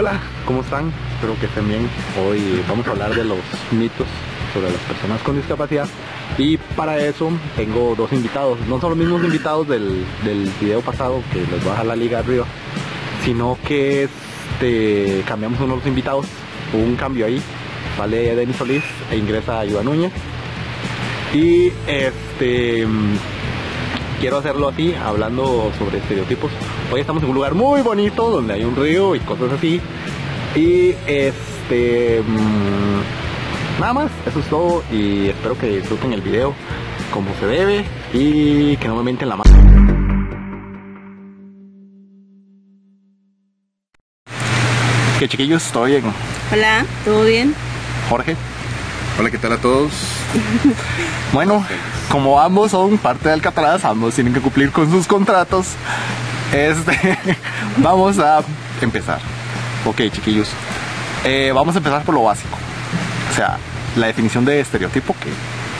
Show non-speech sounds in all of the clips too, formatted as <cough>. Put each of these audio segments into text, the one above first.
Hola, ¿cómo están? Espero que estén bien. Hoy vamos a hablar de los mitos sobre las personas con discapacidad y para eso tengo dos invitados. No son los mismos invitados del, del video pasado que les voy a dejar la liga arriba, sino que este, cambiamos unos invitados. Hubo un cambio ahí. Sale Denis Solís e ingresa Iván Núñez. Y este quiero hacerlo así, hablando sobre estereotipos. Hoy estamos en un lugar muy bonito donde hay un río y cosas así. Y este mm, nada más, eso es todo y espero que disfruten el video como se debe y que no me mienten la mano. Que chiquillos, estoy bien. Hola, ¿todo bien? Jorge. Hola, ¿qué tal a todos? <laughs> Bueno, como ambos son parte de Alcatraz, ambos tienen que cumplir con sus contratos. Este, <laughs> vamos a empezar. Ok, chiquillos. Eh, vamos a empezar por lo básico. O sea, la definición de estereotipo, que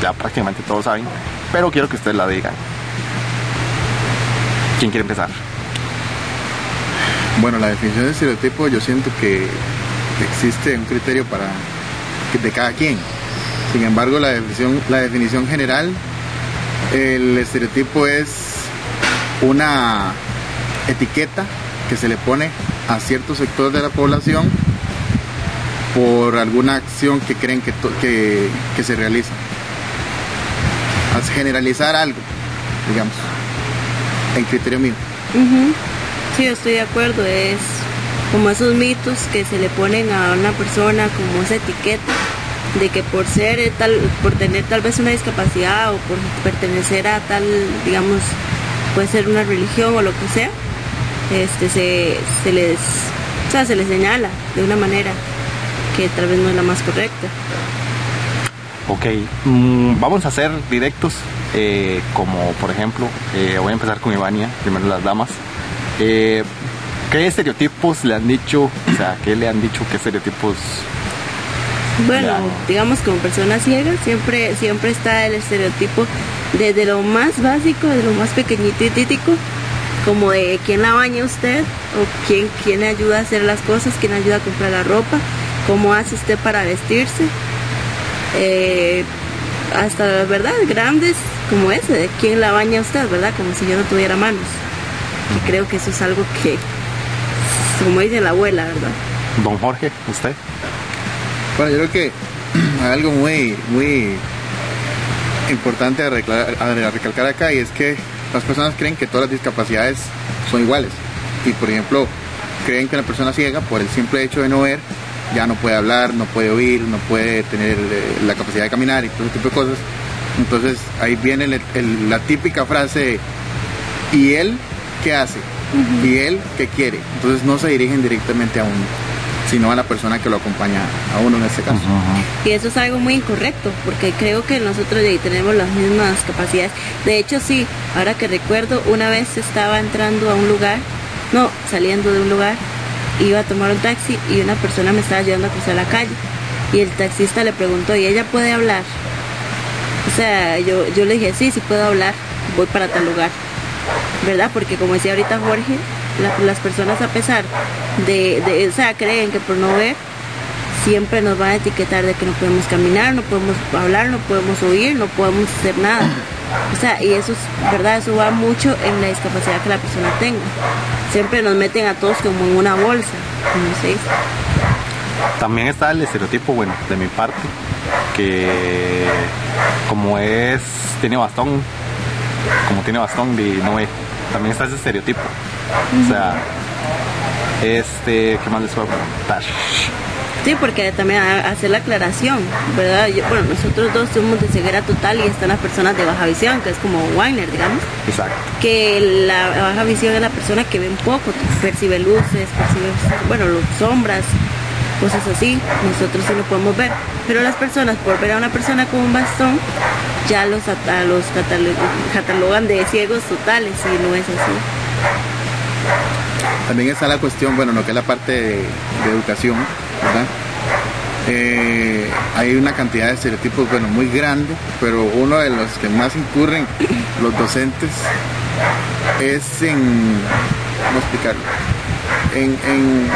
ya prácticamente todos saben, pero quiero que ustedes la digan. ¿Quién quiere empezar? Bueno, la definición de estereotipo yo siento que existe un criterio para de cada quien. Sin embargo, la definición, la definición general, el estereotipo es una etiqueta que se le pone a cierto sector de la población por alguna acción que creen que, que, se realiza. A generalizar algo, digamos, en criterio mío. Sí, estoy de acuerdo, es como esos mitos que se le ponen a una persona como esa etiqueta de que por ser tal, por tener tal vez una discapacidad o por pertenecer a tal, digamos, puede ser una religión o lo que sea, este se, se les o sea, se les señala de una manera que tal vez no es la más correcta. Ok, mm, vamos a hacer directos, eh, como por ejemplo, eh, voy a empezar con Ivania, primero las damas. Eh, ¿Qué estereotipos le han dicho? O sea, ¿qué le han dicho? ¿Qué estereotipos? Bueno, digamos como persona ciega siempre siempre está el estereotipo desde lo más básico, de lo más pequeñito y títico, como de quién la baña usted o quién, quién le ayuda a hacer las cosas, quién ayuda a comprar la ropa, cómo hace usted para vestirse. Eh, hasta, ¿verdad? Grandes como ese, de quién la baña usted, ¿verdad? Como si yo no tuviera manos. Y creo que eso es algo que, como dice la abuela, ¿verdad? Don Jorge, ¿usted? Bueno, yo creo que <clears throat> hay algo muy, muy importante a, a recalcar acá y es que las personas creen que todas las discapacidades son iguales. Y por ejemplo, creen que una persona ciega, por el simple hecho de no ver, ya no puede hablar, no puede oír, no puede tener eh, la capacidad de caminar y todo ese tipo de cosas. Entonces ahí viene el- el- la típica frase, ¿y él qué hace? ¿Y él qué quiere? Entonces no se dirigen directamente a uno, sino a la persona que lo acompaña a uno en este caso. Y eso es algo muy incorrecto, porque creo que nosotros ya tenemos las mismas capacidades. De hecho, sí, ahora que recuerdo, una vez estaba entrando a un lugar, no, saliendo de un lugar, iba a tomar un taxi y una persona me estaba ayudando a cruzar la calle. Y el taxista le preguntó, ¿y ella puede hablar? O sea, yo, yo le dije, sí, sí puedo hablar, voy para tal lugar. ¿Verdad? Porque como decía ahorita Jorge, la- las personas a pesar de, o sea, creen que por no ver, siempre nos van a etiquetar de que no podemos caminar, no podemos hablar, no podemos oír, no podemos hacer nada. O sea, y eso es verdad, eso va mucho en la discapacidad que la persona tenga. Siempre nos meten a todos como en una bolsa, se dice. También está el estereotipo, bueno, de mi parte, que como es, tiene bastón, como tiene bastón de no ve, también está ese estereotipo. O sea, este, ¿qué más les puedo preguntar? Sí, porque también hacer la aclaración, ¿verdad? Yo- bueno, nosotros dos somos de ceguera total y están las personas de baja visión, que es como Weiner, digamos. Exacto. que la baja visión es la persona que ve un poco, percibe luces, percibe, bueno, lu- sombras, cosas así, nosotros sí lo podemos ver. Pero las personas, por ver a una persona con un bastón, ya los, a los catalo- catalogan de ciegos totales y no es así. También está la cuestión, bueno, lo que es la parte de, de educación, ¿verdad? Eh, hay una cantidad de estereotipos, bueno, muy grande, pero uno de los que más incurren los docentes es en, ¿cómo explicarlo? En, en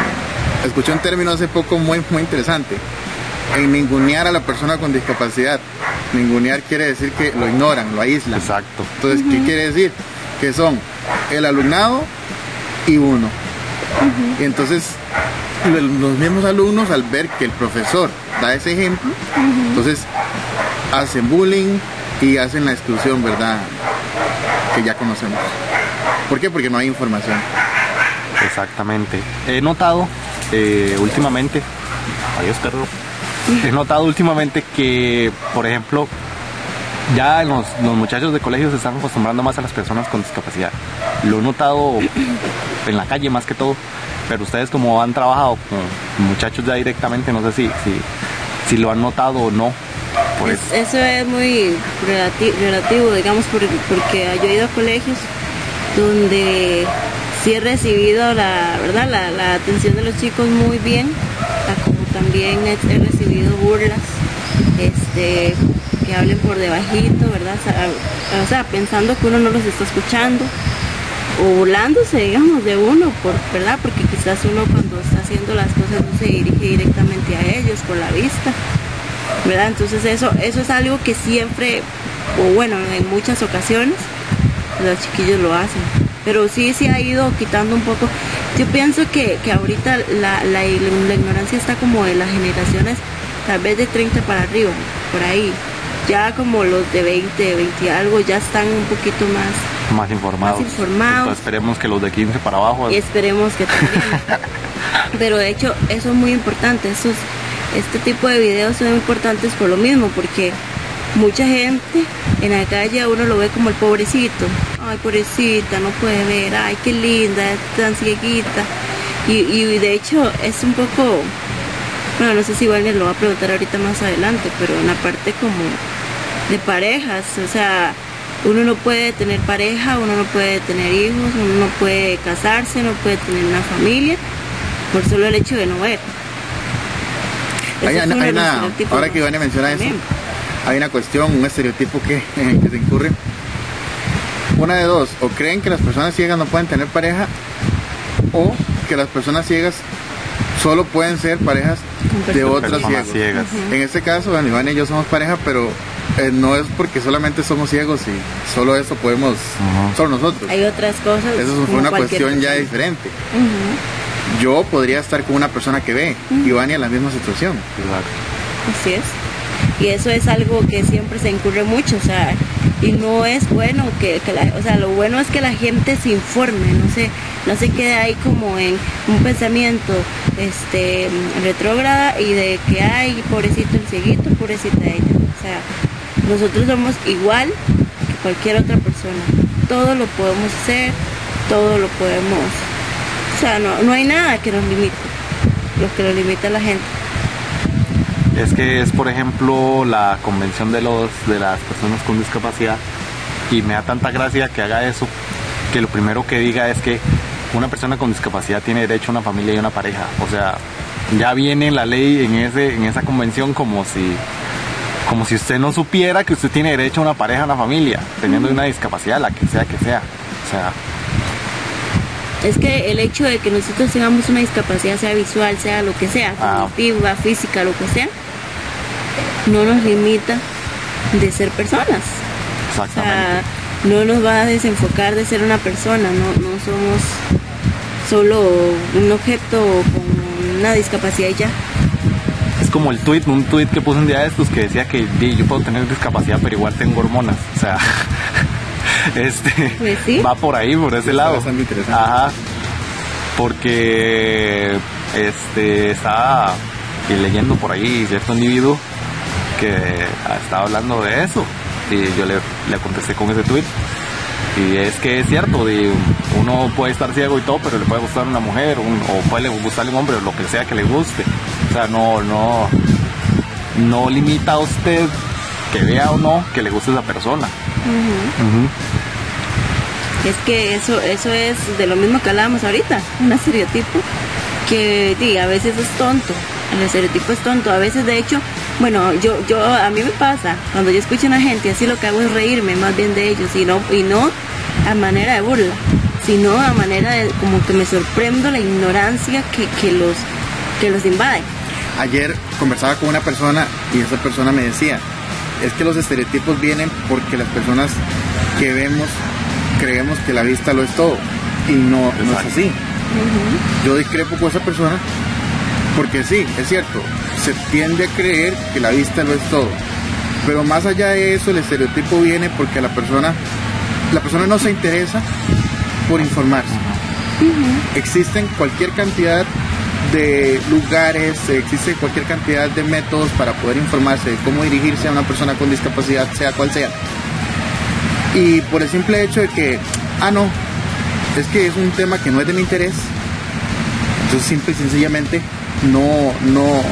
escuché un término hace poco muy, muy interesante. En ningunear a la persona con discapacidad. Ningunear quiere decir que lo ignoran, lo aíslan. Exacto. Entonces, ¿qué quiere decir? Que son el alumnado y uno. Y entonces, lo- los mismos alumnos, al ver que el profesor da ese ejemplo, entonces hacen bullying y hacen la exclusión, ¿verdad? Que ya conocemos. ¿Por qué? Porque no hay información. Exactamente. He notado eh, últimamente, adiós perro, he notado últimamente que, por ejemplo, ya los, los muchachos de colegio se están acostumbrando más a las personas con discapacidad. Lo he notado en la calle más que todo, pero ustedes como han trabajado con muchachos ya directamente, no sé si, si, si lo han notado o no. Por Es- eso. es muy relati- relativo, digamos, porque, porque yo he ido a colegios donde sí he recibido la verdad la, la atención de los chicos muy bien, como también he recibido burlas, este, que hablen por debajito, ¿verdad? O sea, pensando que uno no los está escuchando o burlándose, digamos, de uno, por, ¿verdad? Porque quizás uno cuando está haciendo las cosas no se dirige directamente a ellos por la vista. ¿verdad? Entonces eso, eso es algo que siempre, o bueno, en muchas ocasiones, los chiquillos lo hacen. Pero sí se ha ido quitando un poco. Yo pienso que, que ahorita la, la, la ignorancia está como en las generaciones tal vez de 30 para arriba, por ahí. Ya como los de 20, 20 y algo ya están un poquito más Más informados. Más informados. Entonces, esperemos que los de 15 para abajo. y esperemos que también. <laughs> Pero de hecho, eso es muy importante. Esos, este tipo de videos son importantes por lo mismo, porque mucha gente en la calle uno lo ve como el pobrecito. Ay, pobrecita, no puede ver. Ay, qué linda, es tan cieguita. Y, y de hecho, es un poco. Bueno, no sé si Wagner lo va a preguntar ahorita más adelante, pero en la parte como de parejas, o sea, uno no puede tener pareja, uno no puede tener hijos, uno no puede casarse, no puede tener una familia por solo el hecho de no ver. Hay, una, ahora que Iván menciona eso, hay una cuestión, un estereotipo que, <laughs> que se incurre. Una de dos, o creen que las personas ciegas no pueden tener pareja, o que las personas ciegas solo pueden ser parejas de otras ciegas. En este caso, bueno, Iván y yo somos pareja, pero eh, no es porque solamente somos ciegos y solo eso podemos, Ujú. solo nosotros. Hay otras cosas. Eso fue una cuestión ya diferente. Yo podría estar con una persona que ve, Iván y en la misma situación. Exacto. Así es. Y eso es algo que siempre se incurre mucho, o sea, y no es bueno que, la, o sea, lo bueno es que la gente se informe, no se, no se quede ahí como en un pensamiento este retrógrada y de que ay, pobrecito el cieguito, pobrecita ella. O sea, nosotros somos igual que cualquier otra persona. Todo lo podemos hacer, todo lo podemos. O sea, no, no hay nada que nos limite. Lo que nos limita la gente. Es que es, por ejemplo, la convención de los de las personas con discapacidad y me da tanta gracia que haga eso, que lo primero que diga es que una persona con discapacidad tiene derecho a una familia y una pareja. O sea, ya viene la ley en ese en esa convención como si como si usted no supiera que usted tiene derecho a una pareja, a una familia, teniendo una discapacidad, la que sea que sea. O sea, Es que el hecho de que nosotros tengamos una discapacidad, sea visual, sea lo que sea, Ah. cognitiva, física, lo que sea, no nos limita de ser personas. O exactamente. sea, no nos va a desenfocar de ser una persona, no, no somos solo un objeto con una discapacidad y ya. Es como el tweet, un tweet que puse un día de estos que decía que yo puedo tener discapacidad pero igual tengo hormonas. O sea, <laughs> <laughs> este Pues sí. va por ahí, por ese Está lado. bastante interesante. Ajá. Porque este estaba leyendo por ahí cierto individuo que estaba hablando de eso. Y yo le, le contesté con ese tweet. Y es que es cierto, de, uno puede estar ciego y todo, pero le puede gustar una mujer, un- o puede gustarle un hombre, o lo que sea que le guste. O sea, no, no, no limita a usted que vea o no que le guste esa persona. Es que eso, eso es de lo mismo que hablábamos ahorita, un estereotipo que di, a veces es tonto, el estereotipo es tonto, a veces de hecho, bueno, yo, yo, a mí me pasa, cuando yo escucho a una gente, así lo que hago es reírme más bien de ellos, y no, y no a manera de burla, sino a manera de como que me sorprendo la ignorancia que, que los que los invaden. Ayer conversaba con una persona y esa persona me decía, es que los estereotipos vienen porque las personas que vemos creemos que la vista lo es todo y no, no es así. Yo discrepo con esa persona porque sí, es cierto, se tiende a creer que la vista lo es todo. Pero más allá de eso, el estereotipo viene porque la persona, la persona no se interesa por informarse. Existen cualquier cantidad de lugares, existe cualquier cantidad de métodos para poder informarse de cómo dirigirse a una persona con discapacidad, sea cual sea. Y por el simple hecho de que, ah, no, es que es un tema que no es de mi interés, entonces simple y sencillamente no, no,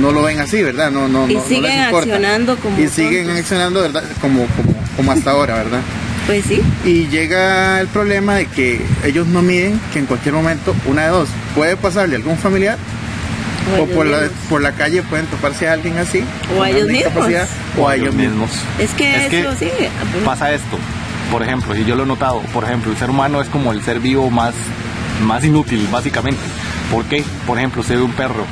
no lo ven así, ¿verdad? No, no, Y no, no les importa. accionando como Y siguen accionando, ¿verdad? Como, como, como hasta ahora, ¿verdad? Pues sí. Y llega el problema de que ellos no miden que en cualquier momento, una de dos, puede pasarle a algún familiar o por la, por la calle pueden toparse a alguien así. O a ellos mismos. O a ellos mismos. Es que Es que eso sí. pasa esto. Por ejemplo, y yo lo he notado, por ejemplo, el ser humano es como el ser vivo más, más inútil, básicamente. ¿Por qué? Por ejemplo, usted ve un perro.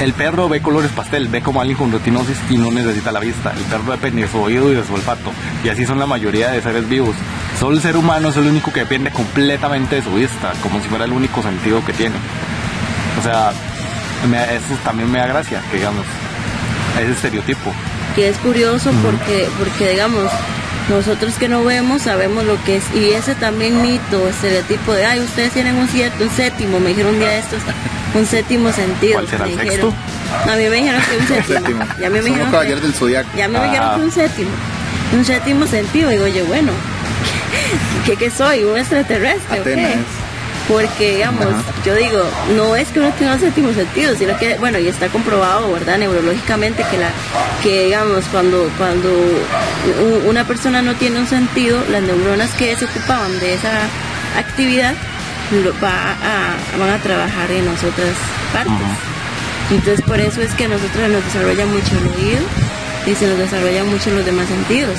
El perro ve colores pastel, ve como alguien con retinosis y no necesita la vista. El perro depende de su oído y de su olfato. Y así son la mayoría de seres vivos. Solo el ser humano es el único que depende completamente de su vista, como si fuera el único sentido que tiene. O sea, me- eso también me da gracia, digamos, ese estereotipo. que es curioso porque porque digamos nosotros que no vemos sabemos lo que es y ese también mito estereotipo de ay ustedes tienen un cierto un séptimo me dijeron un día de estos un séptimo sentido ¿Cuál será el dijeron. No, a mí me dijeron que <laughs> un séptimo, ya me Somos dijeron caballeros del zodiaco. ya me dijeron Ah. que un séptimo un séptimo sentido digo yo bueno <laughs> ¿qué, qué soy? un extraterrestre o qué? Porque digamos yo digo no es que uno tenga un séptimo sentido sino que bueno y está comprobado verdad neurológicamente que la que digamos cuando cuando una persona no tiene un sentido las neuronas que se ocupaban de esa actividad va a, van a trabajar en las otras partes. Entonces por eso es que a nosotros nos desarrolla mucho el oído y se nos desarrolla mucho los demás sentidos.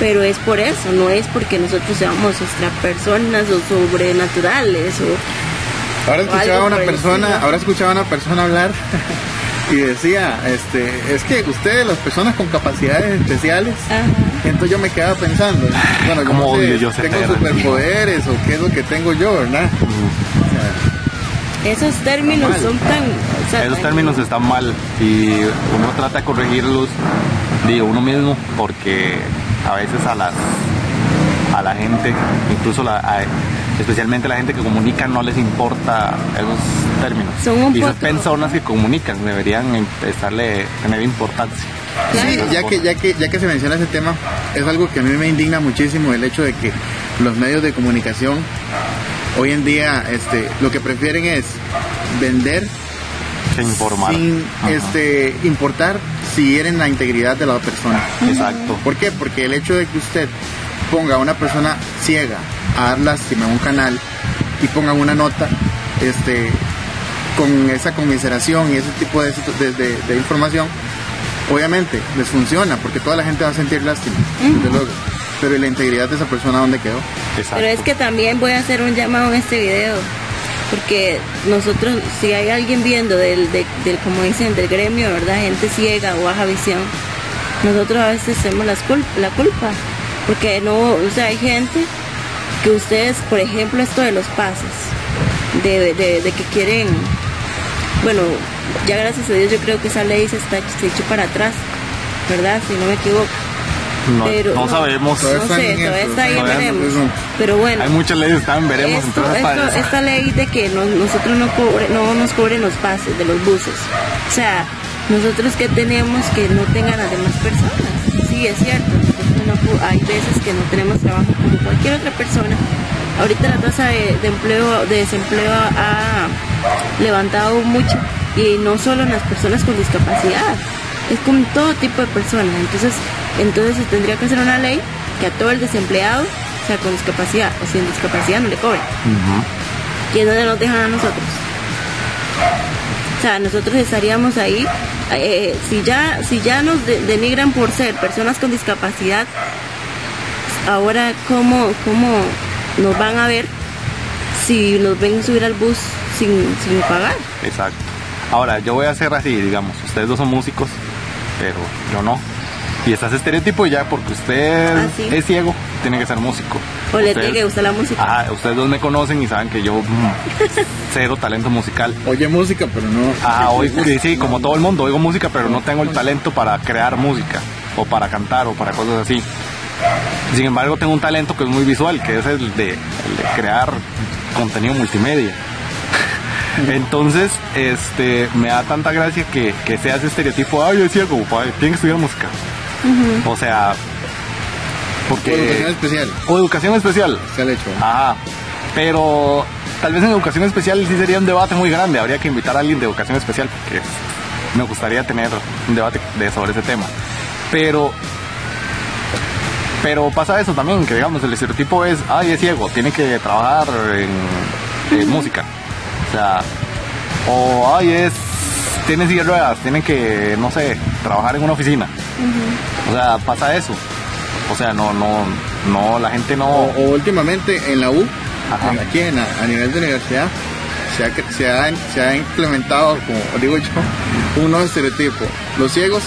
Pero es por eso, no es porque nosotros seamos extrapersonas o sobrenaturales o Ahora O escuchaba a una persona, ahora escuchaba a una persona hablar <laughs> y decía, este, es que ustedes, las personas con capacidades especiales, Ajá. entonces yo me quedaba pensando, bueno, yo ¿Cómo no sé, odio yo ese tengo superpoderes o qué es lo que tengo yo, ¿verdad? esos términos son tan... o sea, Esos términos están mal y uno trata de corregirlos de uno mismo porque a veces a las a la gente, incluso la, a- especialmente la gente que comunica no les importa esos términos. Son un y esas personas que comunican deberían empezarle tener importancia. Sí, ya que, ya, que, ya que se menciona ese tema, es algo que a mí me indigna muchísimo el hecho de que los medios de comunicación hoy en día este, lo que prefieren es vender informar. sin Ajá. este, importar si hieren la integridad de la persona. Exacto. ¿Por qué? Porque el hecho de que usted ponga a una persona ciega a dar lástima en un canal y ponga una nota este, con esa conmiseración y ese tipo de, de- de- de información, obviamente les funciona porque toda la gente va a sentir lástima, desde luego. Pero ¿y la integridad de esa persona dónde quedó? Exacto. Pero es que también voy a hacer un llamado en este video. Porque nosotros, si hay alguien viendo del, de- del, como dicen, del gremio, ¿verdad? Gente ciega o baja visión, nosotros a veces tenemos las cul- la culpa. Porque no, o sea, hay gente que ustedes, por ejemplo, esto de los pases, de, de, de que quieren, bueno, ya gracias a Dios yo creo que esa ley se está se echó para atrás, ¿verdad? Si no me equivoco. no, pero- no no. sabemos. No sé, todavía está ahí, todavía veremos. Pero bueno. Hay muchas leyes, están, veremos. Esto- esta ley de que no- nosotros no, cobre, no nos cobren los pases de los buses. O sea, nosotros que tenemos que no tengan las demás personas. Sí, es cierto. no hay veces que no tenemos trabajo como cualquier otra persona. Ahorita la tasa de, de empleo, de desempleo ha levantado mucho y no solo en las personas con discapacidad, es con todo tipo de personas. Entonces, entonces se tendría que hacer una ley que a todo el desempleado, sea con discapacidad o sin discapacidad, no le cobren. Ujú. ¿Y en dónde nos dejan a nosotros? O sea, nosotros estaríamos ahí, eh, si ya si ya nos de- denigran por ser personas con discapacidad, ahora cómo, cómo nos van a ver si nos ven subir al bus sin, sin pagar. Exacto. Ahora, yo voy a hacer así, digamos, ustedes dos son músicos, pero yo no. Y está ese estereotipo y ya porque usted Ah, sí. es ciego, tiene que ser músico. O le Ustedes- tiene que gustar la música. Ajá, ustedes dos me conocen y saben que yo mm, <laughs> cero talento musical. Oye música, pero no. Ajá, oigo, sí, sí, como todo el mundo, oigo música, pero no tengo el talento para crear música, o para cantar, o para cosas así. Sin embargo, tengo un talento que es muy visual, que es el de, el de crear contenido multimedia. <laughs> Entonces, este, me da tanta gracia que, que sea ese estereotipo, ay, es ciego, pa, tiene que estudiar música. O sea, porque... O educación especial. O educación especial. Se ha hecho. Ajá. Pero tal vez en educación especial sí sería un debate muy grande. Habría que invitar a alguien de educación especial porque me gustaría tener un debate de, sobre ese tema. Pero pero pasa eso también, que digamos, el estereotipo es, ay, es ciego, tiene que trabajar en, en música. O sea, o ay, es, tiene silla ruedas, tiene que, no sé, trabajar en una oficina. O sea, pasa eso. O sea, no, no, no, la gente no... O, o últimamente en la U, Ajá. en- aquí en, a, a nivel de universidad, se ha, se, ha, se ha implementado, como digo yo, <laughs> un nuevo estereotipo. Los ciegos,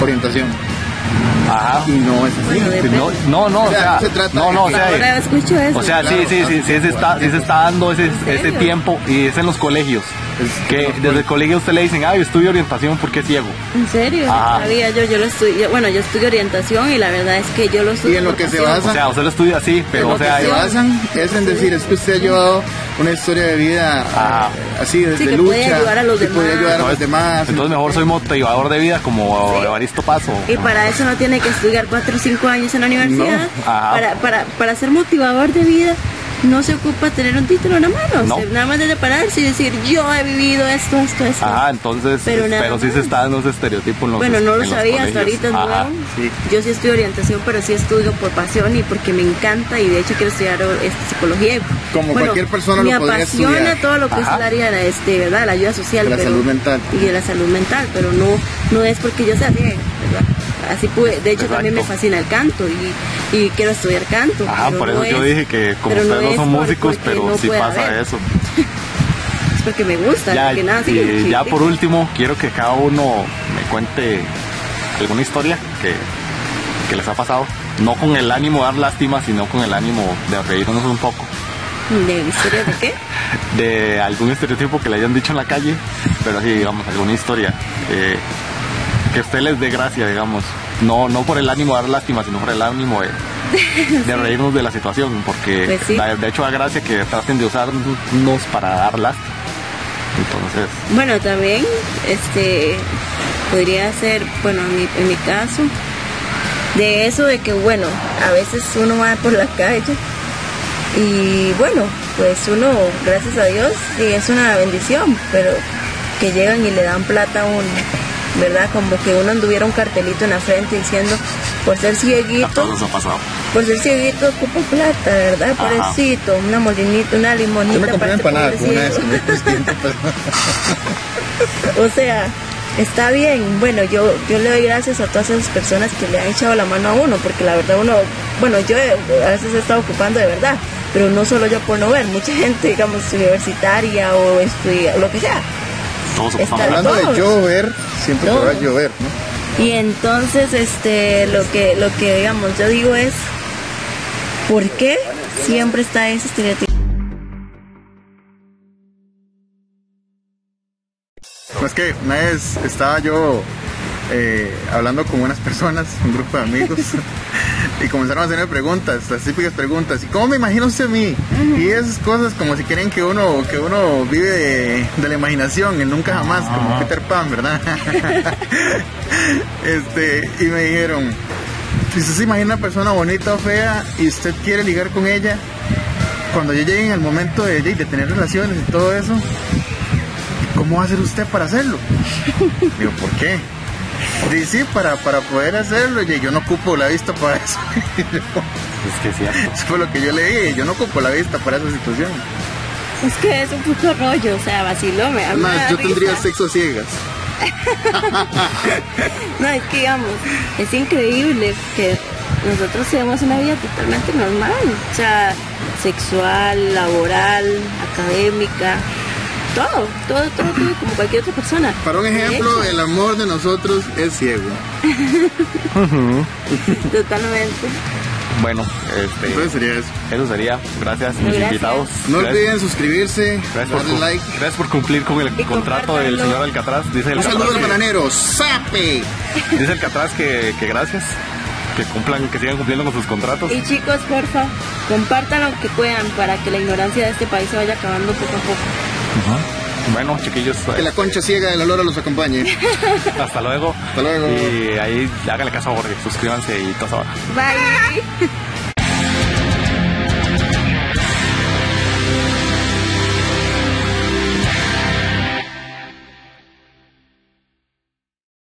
orientación. Ajá. Y no es así. Bueno, depende. No, no, no, o O sea, sea, no se trata no, no, o sea, Ahora escucho eso. o sea, Claro, sí, sí, sí, sí, se está, sí se está dando ese, ese tiempo y es en los colegios. Es- Que desde el colegio usted le dicen, ay, estudio orientación porque es ciego. ¿En serio? Sabía yo, yo lo estudio, bueno, yo estudio orientación y la verdad es que yo lo estudio Y en lo que se pasión. basa- O sea, usted lo estudia así, pero o sea, se basan es en decir, es que usted ha llevado una historia de vida eh, así, de, Sí, de que lucha. puede ayudar a los que puede ayudar a los demás. entonces mejor soy motivador de vida como Sí. Evaristo Paso. Y para eso no tiene que estudiar 4 o 5 años en la universidad. No. Para, para, para ser motivador de vida no se ocupa tener un título en la mano. No. Nada más de pararse y decir, yo he vivido esto, esto, esto. Ajá, entonces, Pero pero, nada sí se está dando ese estereotipo en los Bueno, no lo sabía, hasta ahorita nuevo. Sí. Yo sí estudio orientación, pero sí estudio por pasión y porque me encanta y de hecho quiero estudiar este, psicología. Como cualquier persona me lo podría apasiona estudiar. todo lo que es el área de, este, ¿verdad? la ayuda social. De la pero- salud mental. Y de la salud mental, pero no, no es porque yo sea ciega, ¿verdad? Así pude, de hecho también me fascina el canto y, y quiero estudiar canto. Ajá, pero por no eso yo es- dije que como no ustedes no son músicos, pero no sí pasa haber, eso. <laughs> Es porque me gusta, Ya, porque nada, y sí, ya sí, por sí. último, quiero que cada uno me cuente alguna historia que, que les ha pasado. No con el ánimo de dar lástima, sino con el ánimo de reírnos un poco. ¿De historia de qué? <laughs> De algún estereotipo que le hayan dicho en la calle, pero así, digamos, alguna historia. eh, que usted les dé gracia, digamos. No, no por el ánimo de dar lástima, sino por el ánimo de, <laughs> de reírnos de la situación. Porque Pues sí. de hecho da gracia que traten de usarnos para dar lástima. Entonces, Bueno, también, este, podría ser, bueno, en mi, en mi caso, de eso de que, bueno, a veces uno va por la calle y, bueno, pues uno, gracias a Dios, y es una bendición, pero que llegan y le dan plata a uno, ¿verdad? Como que uno anduviera un cartelito en la frente diciendo, por ser a cieguito, todos nos ha pasado. por ser cieguito ocupa plata, ¿verdad? Ajá. Pobrecito, una molinita, una limonita Yo me compré para una empanada con una vez pobrecito. que me costó 100 pesos. O sea, está bien. Bueno, yo, yo le doy gracias a todas esas personas que le han echado la mano a uno, porque la verdad uno, bueno, yo a veces he estado ocupando de verdad, pero no solo yo por no ver, mucha gente, digamos, universitaria o estudia, lo que sea. Todos Está ocupamos. Hablando de llover, siempre te va a llover, ¿no? Y entonces, este, lo que, lo que digamos, yo digo es, ¿por qué siempre está ese estereotipo? No, es que una vez estaba yo eh, hablando con unas personas, <laughs> un grupo de amigos, <laughs> y comenzaron a hacerme preguntas, las típicas preguntas. ¿Y cómo me imagina usted a mí? Y esas cosas como si creen que uno, que uno vive de, de la imaginación, el nunca jamás, como Peter Pan, ¿verdad? <laughs> este, y me dijeron, si usted se imagina una persona bonita o fea y usted quiere ligar con ella, cuando ya llegue en el momento de, de tener relaciones y todo eso, ¿cómo va a hacer usted para hacerlo? Digo, ¿por qué? Dice, sí, para, para poder hacerlo, y yo no ocupo la vista para eso. <laughs> Es que. Eso fue lo que yo le dije, yo no ocupo la vista para esa situación. Es que es un puto rollo, o sea, vaciló, me a mí me Además, yo tendría risa. sexo a ciegas. <laughs> No, es que digamos, es increíble que nosotros tenemos una vida totalmente normal, o sea, sexual, laboral, académica, todo, todo, todo, todo, como cualquier otra persona. Para un ejemplo, el amor de nosotros es ciego. <laughs> Totalmente. Bueno, este, Entonces sería eso. eso sería. Gracias, mis Gracias. invitados. No Gracias. olviden suscribirse, Gracias por, darle cu- like. gracias por cumplir con el Y contrato del señor Alcatraz. Dice el Un saludo al Alcatraz, bananero, ¡Sape! que, dice Alcatraz que, que gracias. Que cumplan, que sigan cumpliendo con sus contratos. Y chicos, porfa, compartan lo que puedan para que la ignorancia de este país se vaya acabando poco a poco. Bueno, chiquillos, Que la concha ciega de la lora los acompañe. <laughs> hasta luego. Hasta luego. Y ahí háganle caso a Jorge, suscríbanse y todo. Bye.